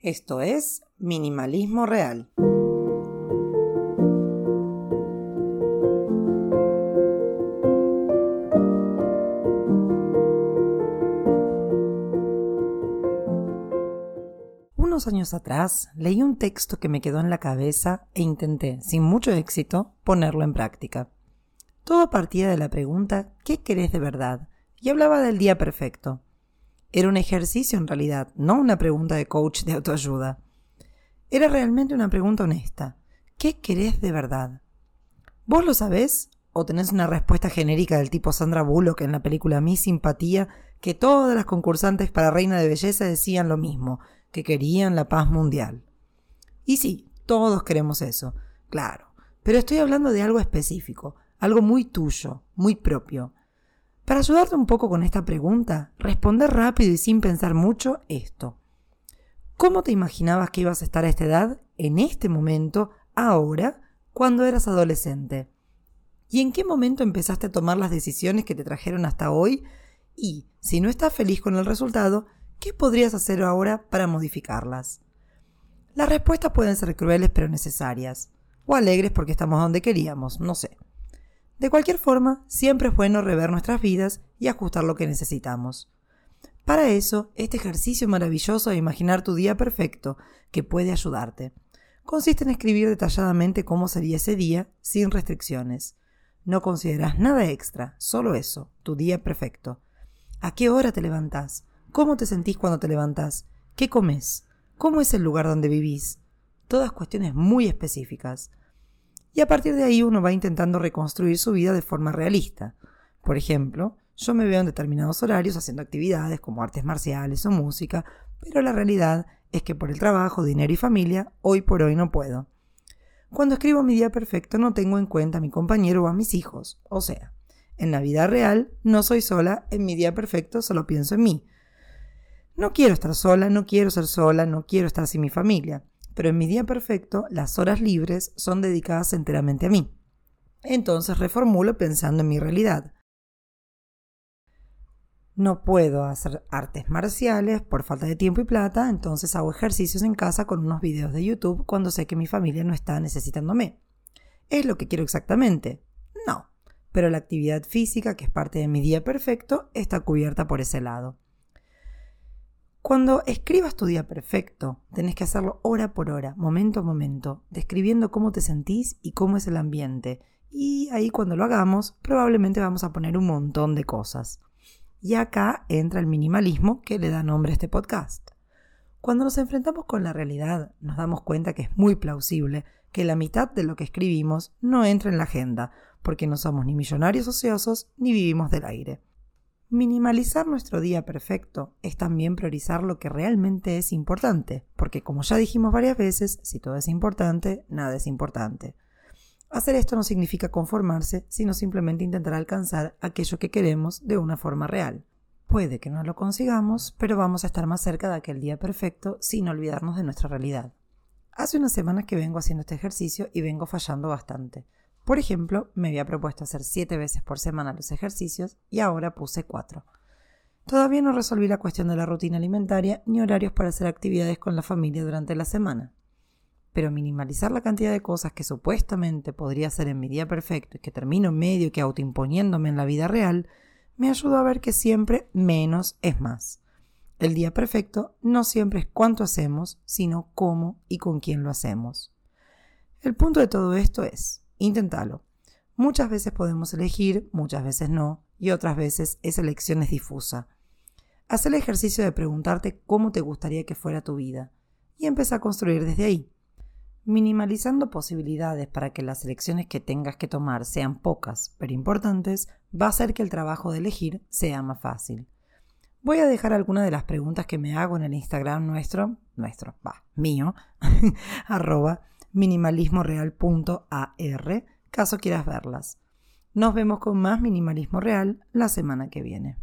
Esto es Minimalismo Real. Unos años atrás leí un texto que me quedó en la cabeza e intenté, sin mucho éxito, ponerlo en práctica. Todo partía de la pregunta ¿qué querés de verdad? y hablaba del día perfecto. Era un ejercicio en realidad, no una pregunta de coach de autoayuda. Era realmente una pregunta honesta. ¿Qué querés de verdad? ¿Vos lo sabés? ¿O tenés una respuesta genérica del tipo Sandra Bullock en la película Mi Simpatía, que todas las concursantes para Reina de Belleza decían lo mismo, que querían la paz mundial? Y sí, todos queremos eso, claro, pero estoy hablando de algo específico, algo muy tuyo, muy propio. Para ayudarte un poco con esta pregunta, responder rápido y sin pensar mucho esto. ¿Cómo te imaginabas que ibas a estar a esta edad, en este momento, ahora, cuando eras adolescente? ¿Y en qué momento empezaste a tomar las decisiones que te trajeron hasta hoy? Y, si no estás feliz con el resultado, ¿qué podrías hacer ahora para modificarlas? Las respuestas pueden ser crueles pero necesarias, o alegres porque estamos donde queríamos, no sé. De cualquier forma, siempre es bueno rever nuestras vidas y ajustar lo que necesitamos. Para eso, este ejercicio maravilloso de imaginar tu día perfecto, que puede ayudarte, consiste en escribir detalladamente cómo sería ese día sin restricciones. No consideras nada extra, solo eso, tu día perfecto. ¿A qué hora te levantás? ¿Cómo te sentís cuando te levantás? ¿Qué comes? ¿Cómo es el lugar donde vivís? Todas cuestiones muy específicas y a partir de ahí uno va intentando reconstruir su vida de forma realista. Por ejemplo, yo me veo en determinados horarios haciendo actividades como artes marciales o música, pero la realidad es que por el trabajo, dinero y familia, hoy por hoy no puedo. Cuando escribo mi día perfecto no tengo en cuenta a mi compañero o a mis hijos, o sea, en la vida real no soy sola, en mi día perfecto solo pienso en mí. No quiero estar sola, no quiero ser sola, no quiero estar sin mi familia pero en mi día perfecto las horas libres son dedicadas enteramente a mí. Entonces reformulo pensando en mi realidad. No puedo hacer artes marciales por falta de tiempo y plata, entonces hago ejercicios en casa con unos videos de YouTube cuando sé que mi familia no está necesitándome. ¿Es lo que quiero exactamente? No, pero la actividad física, que es parte de mi día perfecto, está cubierta por ese lado. Cuando escribas tu día perfecto, tenés que hacerlo hora por hora, momento a momento, describiendo cómo te sentís y cómo es el ambiente. Y ahí cuando lo hagamos, probablemente vamos a poner un montón de cosas. Y acá entra el minimalismo que le da nombre a este podcast. Cuando nos enfrentamos con la realidad, nos damos cuenta que es muy plausible que la mitad de lo que escribimos no entra en la agenda, porque no somos ni millonarios ociosos ni vivimos del aire. Minimalizar nuestro día perfecto es también priorizar lo que realmente es importante, porque como ya dijimos varias veces, si todo es importante, nada es importante. Hacer esto no significa conformarse, sino simplemente intentar alcanzar aquello que queremos de una forma real. Puede que no lo consigamos, pero vamos a estar más cerca de aquel día perfecto sin olvidarnos de nuestra realidad. Hace unas semanas que vengo haciendo este ejercicio y vengo fallando bastante. Por ejemplo, me había propuesto hacer siete veces por semana los ejercicios y ahora puse cuatro. Todavía no resolví la cuestión de la rutina alimentaria ni horarios para hacer actividades con la familia durante la semana. Pero minimalizar la cantidad de cosas que supuestamente podría hacer en mi día perfecto y que termino medio que autoimponiéndome en la vida real, me ayudó a ver que siempre menos es más. El día perfecto no siempre es cuánto hacemos, sino cómo y con quién lo hacemos. El punto de todo esto es, Inténtalo. Muchas veces podemos elegir, muchas veces no, y otras veces esa elección es difusa. Haz el ejercicio de preguntarte cómo te gustaría que fuera tu vida y empieza a construir desde ahí. Minimalizando posibilidades para que las elecciones que tengas que tomar sean pocas pero importantes, va a hacer que el trabajo de elegir sea más fácil. Voy a dejar algunas de las preguntas que me hago en el Instagram nuestro, nuestro, va, mío, arroba minimalismoreal.ar, caso quieras verlas. Nos vemos con más minimalismo real la semana que viene.